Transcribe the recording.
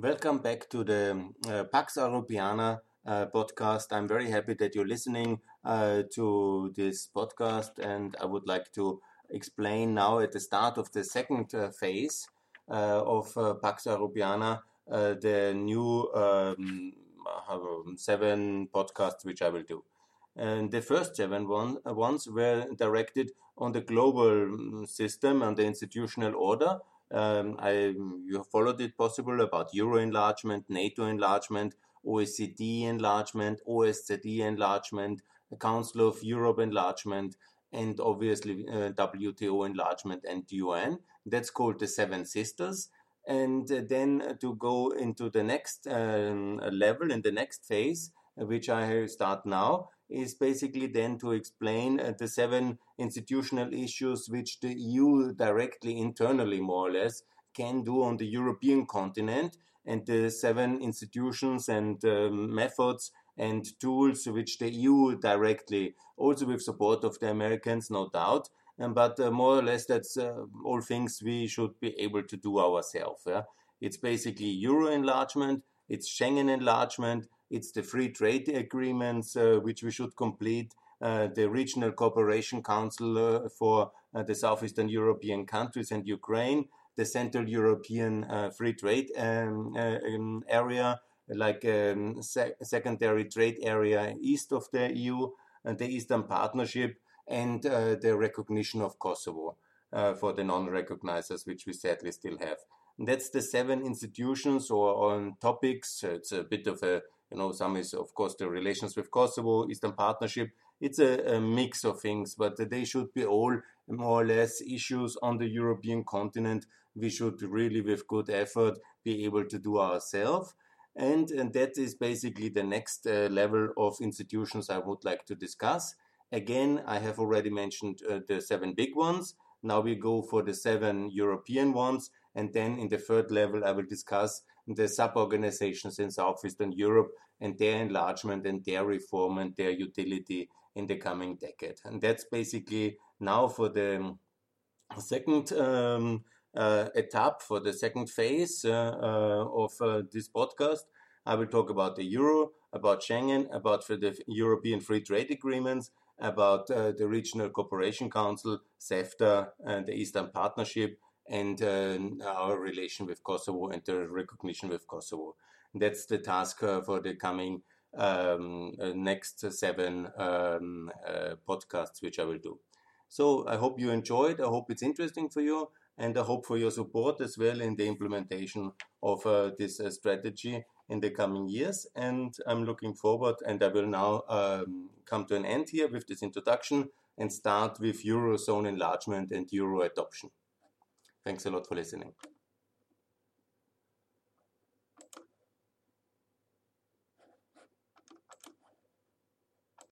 Welcome back to the uh, Pax Europiana uh, podcast. I'm very happy that you're listening uh, to this podcast, and I would like to explain now at the start of the second uh, phase uh, of uh, Pax Europiana the new um, seven podcasts which I will do. And the first seven one, ones were directed on the global mm, system and the institutional order um, I, you have followed it possible about Euro enlargement, NATO enlargement, OECD enlargement, OSCE enlargement, Council of Europe enlargement, and obviously uh, WTO enlargement and UN. That's called the Seven Sisters. And uh, then to go into the next um, level, in the next phase, which I start now, is basically then to explain uh, the seven institutional issues which the EU directly, internally, more or less, can do on the European continent, and the seven institutions and um, methods and tools which the EU directly, also with support of the Americans, no doubt, um, but uh, more or less that's uh, all things we should be able to do ourselves. Yeah? It's basically Euro enlargement, it's Schengen enlargement, it's the free trade agreements uh, which we should complete, uh, the Regional Cooperation Council uh, for the Southeastern European countries and Ukraine, the Central European Free Trade um, um, area, like um, se secondary trade area east of the EU, and the Eastern Partnership, and uh, the recognition of Kosovo uh, for the non-recognizers, which we sadly still have. That's the seven institutions or on topics. It's a bit of a you know, some is, of course, the relations with Kosovo, Eastern Partnership. It's a, a, mix of things, but they should be all more or less issues on the European continent. We should really, with good effort, be able to do ourselves. And, and that is basically the next uh, level of institutions I would like to discuss. Again, I have already mentioned uh, the seven big ones. Now we go for the seven European ones. And then in the third level, I will discuss the sub-organizations in Southeastern Europe and their enlargement and their reform and their utility in the coming decade. And that's basically now for the second um, uh, etap, for the second phase uh, uh, of uh, this podcast. I will talk about the euro, about Schengen, about the European Free Trade Agreements, about uh, the Regional Cooperation Council, CEFTA, and the Eastern Partnership, and uh, our relation with Kosovo and the recognition with Kosovo. That's the task uh, for the coming um, uh, next seven um, podcasts, which I will do. So I hope you enjoyed. I hope it's interesting for you, and I hope for your support as well in the implementation of uh, this uh, strategy in the coming years. And I'm looking forward. And I will now um, come to an end here with this introduction and start with Eurozone enlargement and Euro adoption. Thanks a lot for listening.